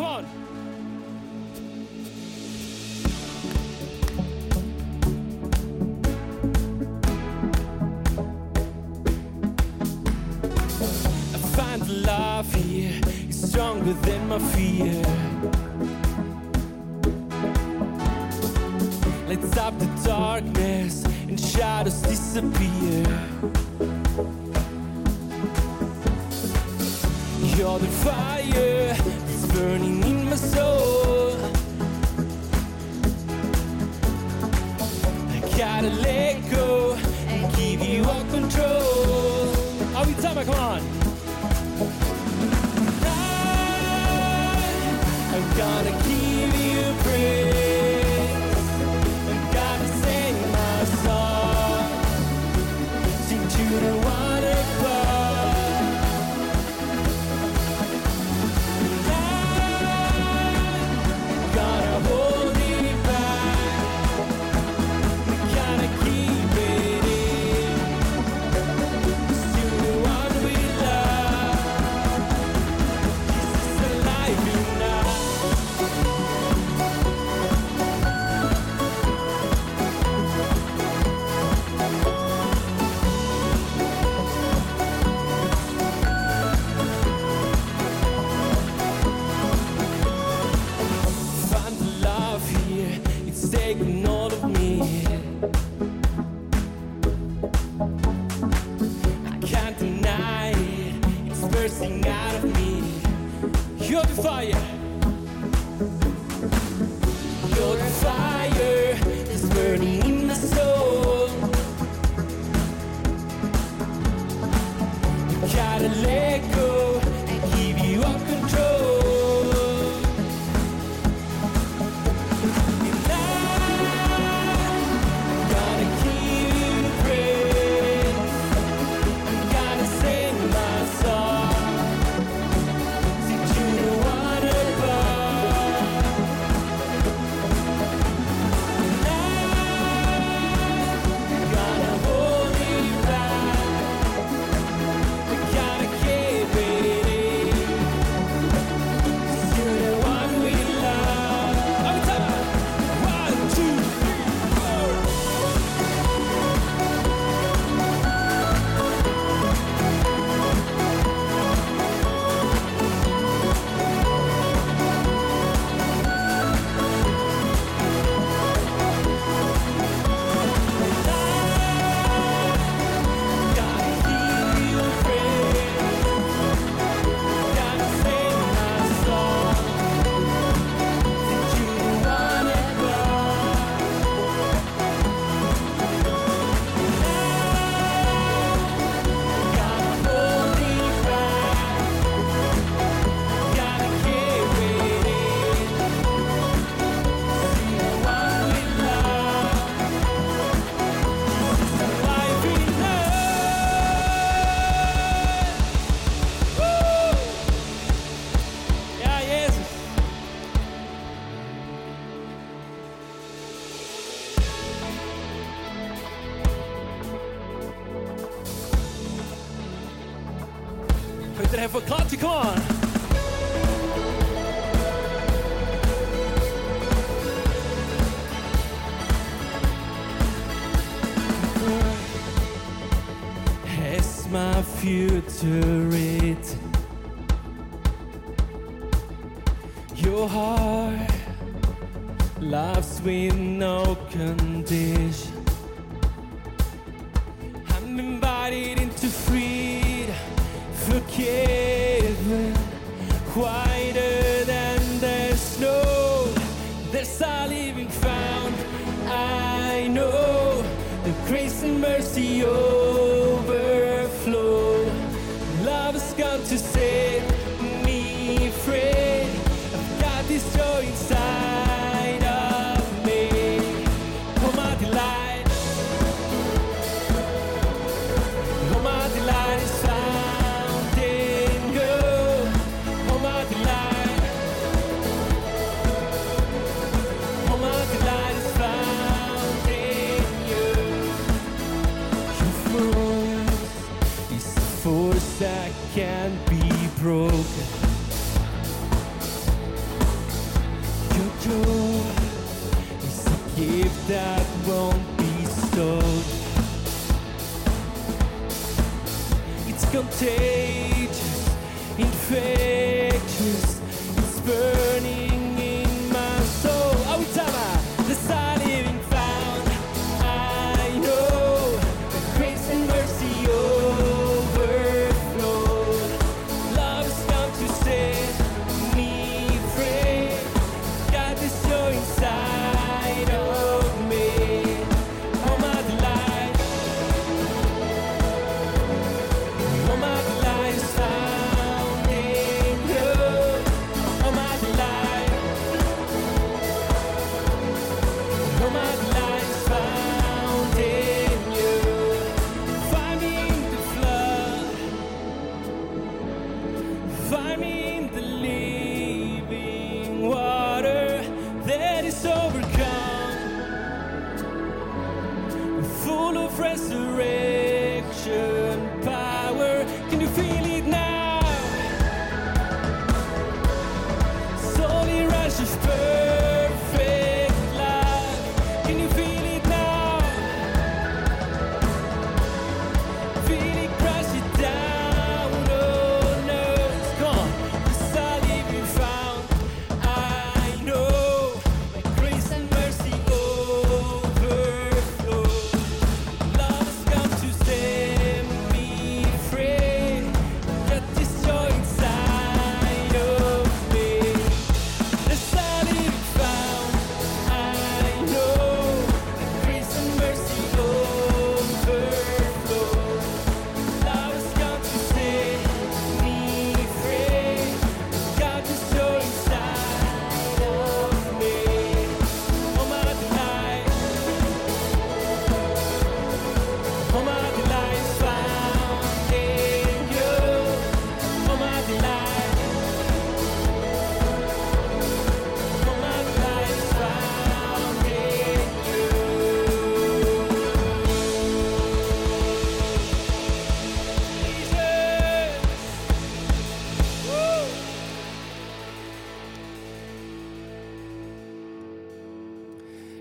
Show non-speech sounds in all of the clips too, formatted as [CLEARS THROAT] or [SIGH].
Come on. love here is stronger than my fear. Lights up the darkness and shadows disappear. You're the fire is burning in my soul. I gotta let go and give you all control. Are we time? Come on. I, gotta. gotta let go. my future written? Your heart loves with no condition. I'm invited into freedom, forgiven, wider than the snow. There's a living found. I know the grace and mercy. Oh. got to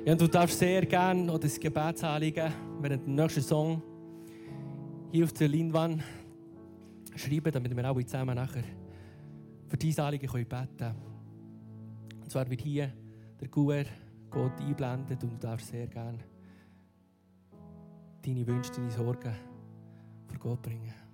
Ja, du darfst sehr gerne oder das Gebetsanliegen während dem nächsten Song hier auf der Leinwand schreiben, damit wir alle zusammen nachher für diese Anliegen beten können. Und zwar wird hier der Guer Gott einblendet und du darfst sehr gerne deine Wünsche, deine Sorgen vor Gott bringen.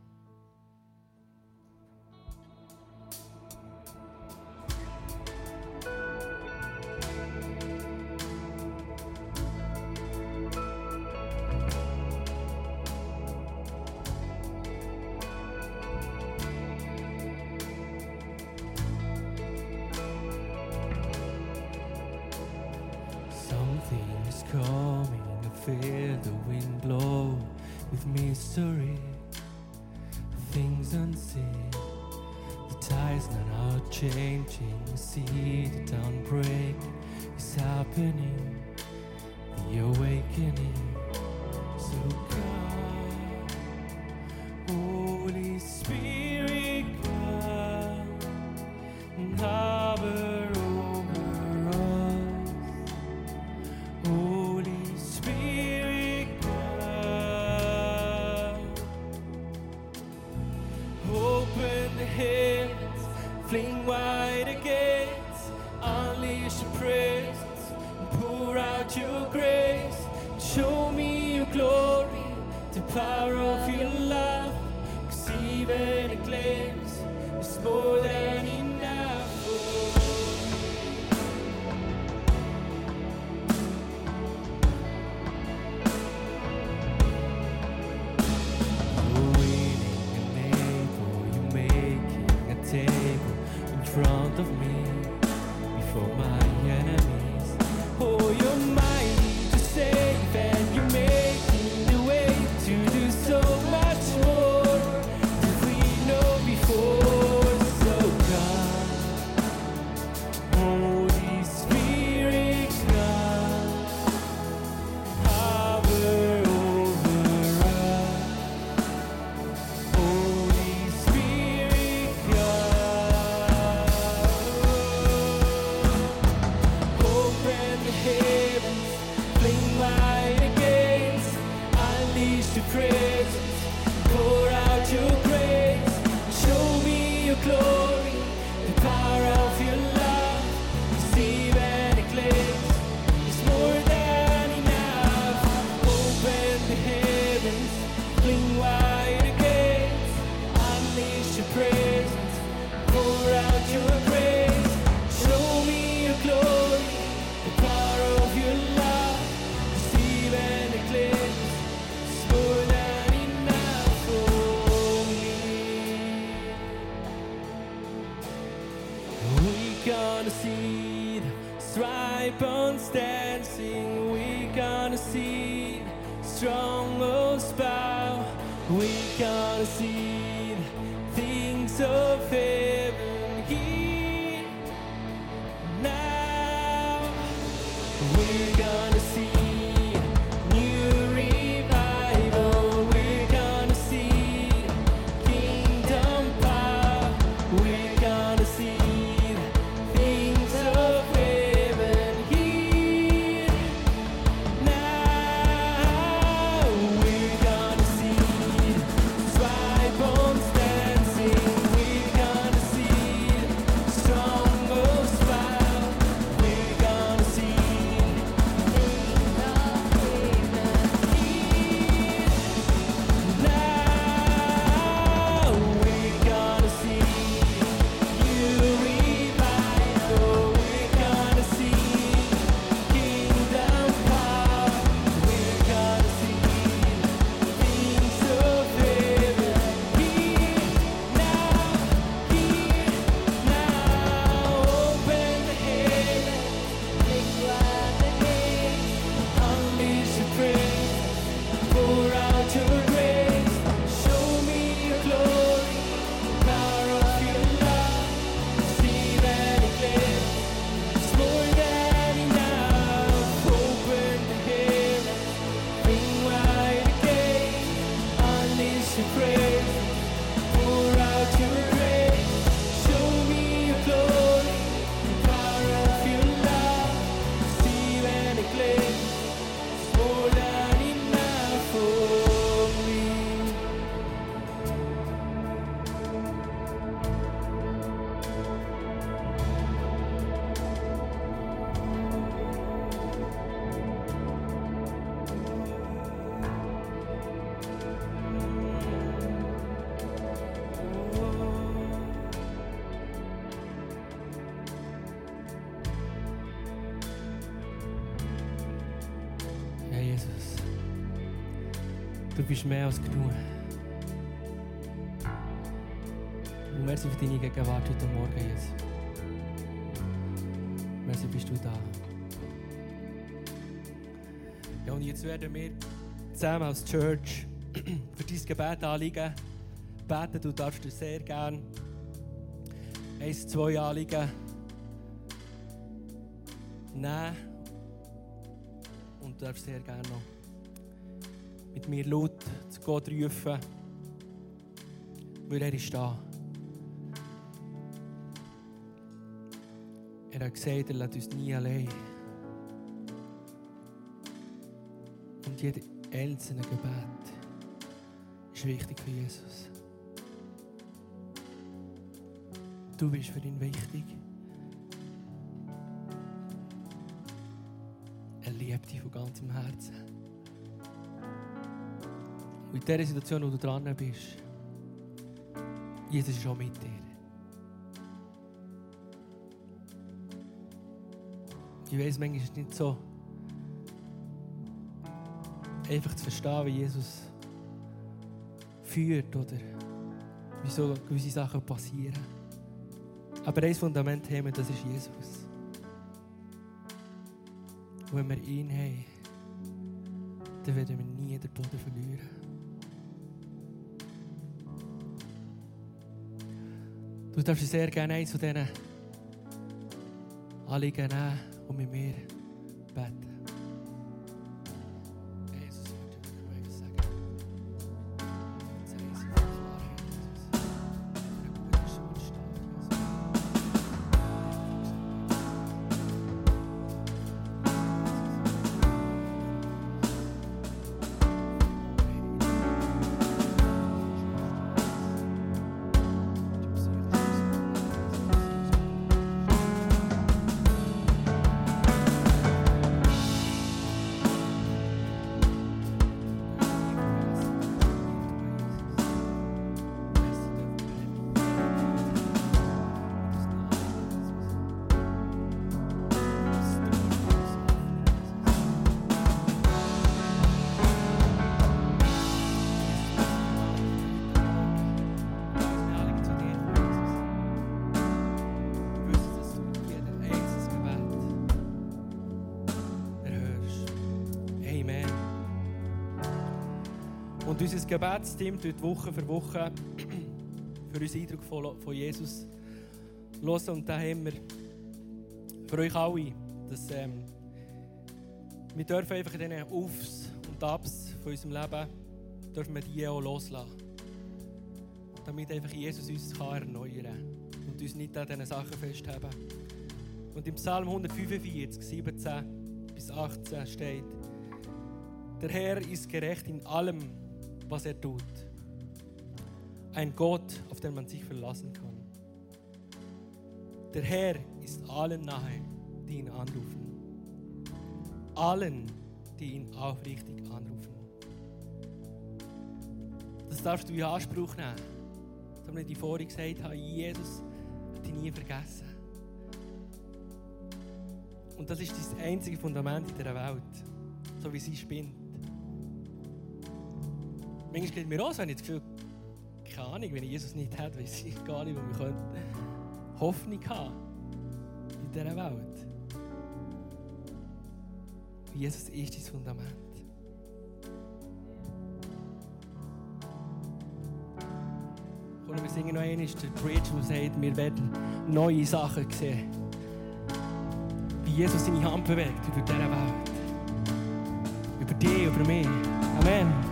Bones on. we gonna see strong oh, old bow. we gonna see. Bist mehr als genug. Und merci für deine Gegenwart heute Morgen, Jesus. Merci, bist du da. Ja, und jetzt werden wir zusammen als Church [CLEARS THROAT] für dein Gebet anliegen. Beten, du darfst dir sehr gern eins, zwei Anliegen nehmen und du darfst sehr gerne noch mit mir laut zu Gott rufen, weil er ist da. Er hat gesagt, er lässt uns nie allein. Und jeder einzelne Gebet ist wichtig für Jesus. Du bist für ihn wichtig. Er liebt dich von ganzem Herzen. Und in der Situation, wo du dran bist, Jesus ist auch mit dir. Ich weiß, manchmal ist es nicht so einfach zu verstehen, wie Jesus führt oder wieso gewisse Sachen passieren. Aber ein Fundament haben das ist Jesus. Und wenn wir ihn haben, dann werden wir nie den Boden verlieren. Du darfst sehr gerne eins von diesen Anliegen nehmen und mit mir beten. Unser Gebetsteam tut Woche für Woche [CLEARS THROAT] für uns Eindruck von, Jesus hören. Und da haben wir für euch alle, dass ähm, wir dürfen einfach in diesen Aufs und Abs von unserem Leben dürfen wir die auch loslassen. Damit einfach Jesus uns kann erneuern kann und uns nicht an diesen Sachen festhalten. Und im Psalm 145, 17 bis 18 steht, der Herr ist gerecht in allem, was er tut. Ein Gott, auf den man sich verlassen kann. Der Herr ist allen nahe, die ihn anrufen. Allen, die ihn aufrichtig anrufen. Das darfst du in Anspruch nehmen. So wie ich vorhin gesagt habe, Jesus hat dich nie vergessen. Und das ist das einzige Fundament in dieser Welt, so wie sie spinnt. Manchmal geht mir auch so, wenn ich das Gefühl keine Ahnung, wenn ich Jesus nicht hätte, weiß ich gar nicht, wo wir Hoffnung haben in dieser Welt. Jesus ist das Fundament. Und wir singen noch einmal den Bridge, der sagt, wir werden neue Sachen sehen. Wie Jesus seine Hand bewegt über diese Welt. Über dich, über mich. Amen.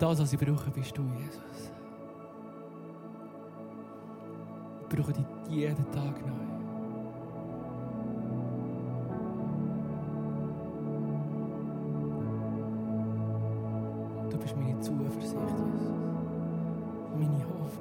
Das, was ich brauche, bist du, Jesus. Ich brauche dich jeden Tag neu. Du bist meine Zuversicht, Jesus. Meine Hoffnung.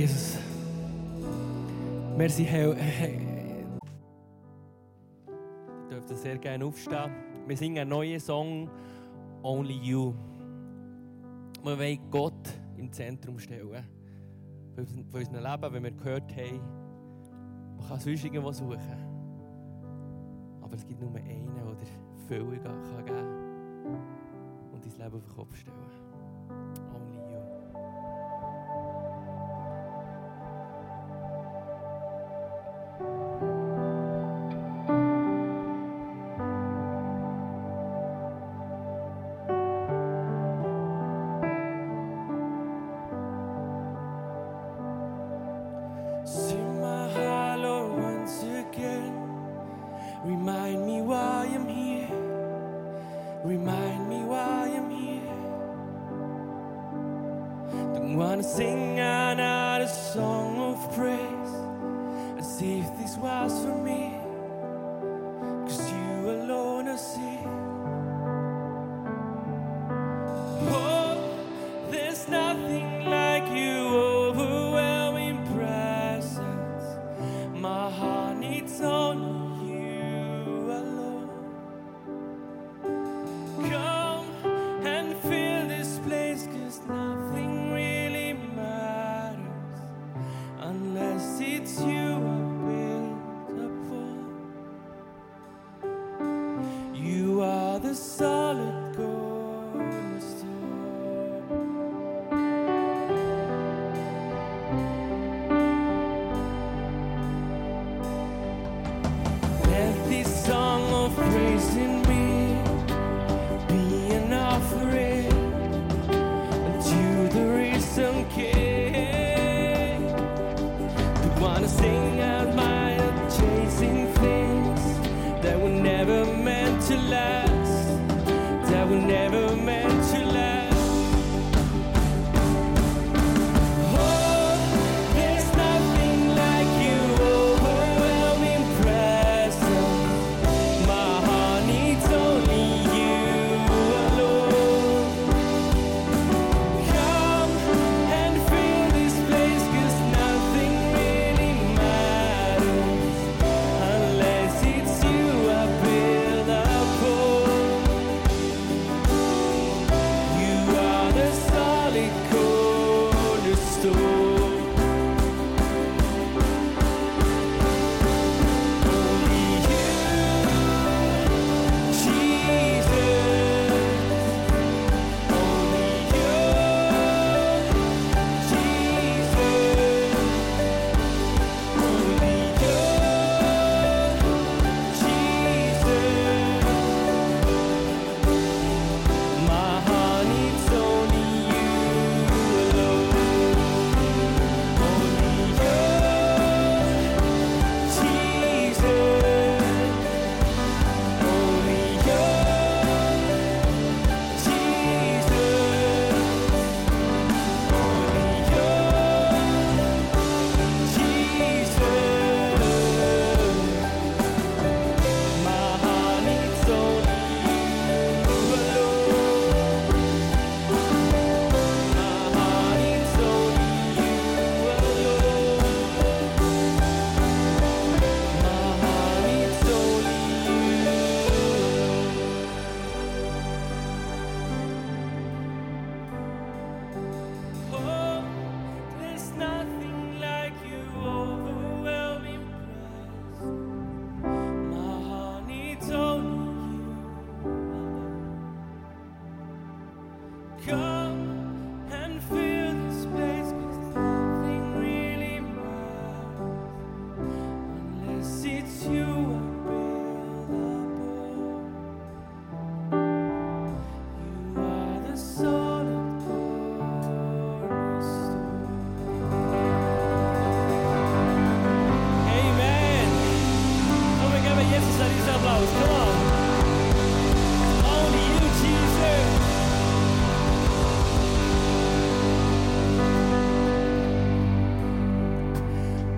Jesus. Merci, Herr. Ihr dürft sehr gerne aufstehen. Wir singen einen neuen Song, Only You. Wir wollen Gott im Zentrum stellen. Von unserem Leben, wenn wir gehört haben, man kann sonst irgendwo suchen. Aber es gibt nur einen, der Fülle geben kann und dein Leben auf den Kopf stellen. Remind me why I'm here. Don't wanna sing another song of praise as if this was for me.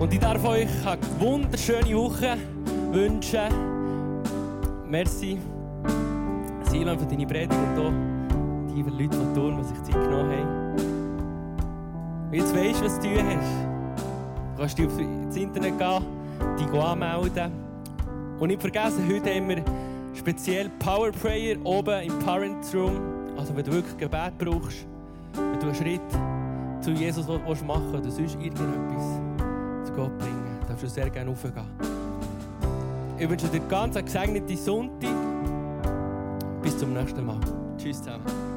Und ich darf euch eine wunderschöne Woche wünschen. Merci, Silan, für deine Predigt und auch die Leute von Turm, die sich Zeit genommen haben. Und jetzt weisst du, was du hast. Du kannst dich ins Internet gehen, dich anmelden. Und nicht vergessen, heute haben wir speziell Power Prayer oben im Parent Room. Also wenn du wirklich Gebet brauchst, wenn du einen Schritt zu Jesus machen willst oder sonst irgendetwas Gott bringen, darfst du sehr gerne raufgehen. Ich wünsche dir ganz einen gesegneten Sonntag. Bis zum nächsten Mal. Tschüss zusammen.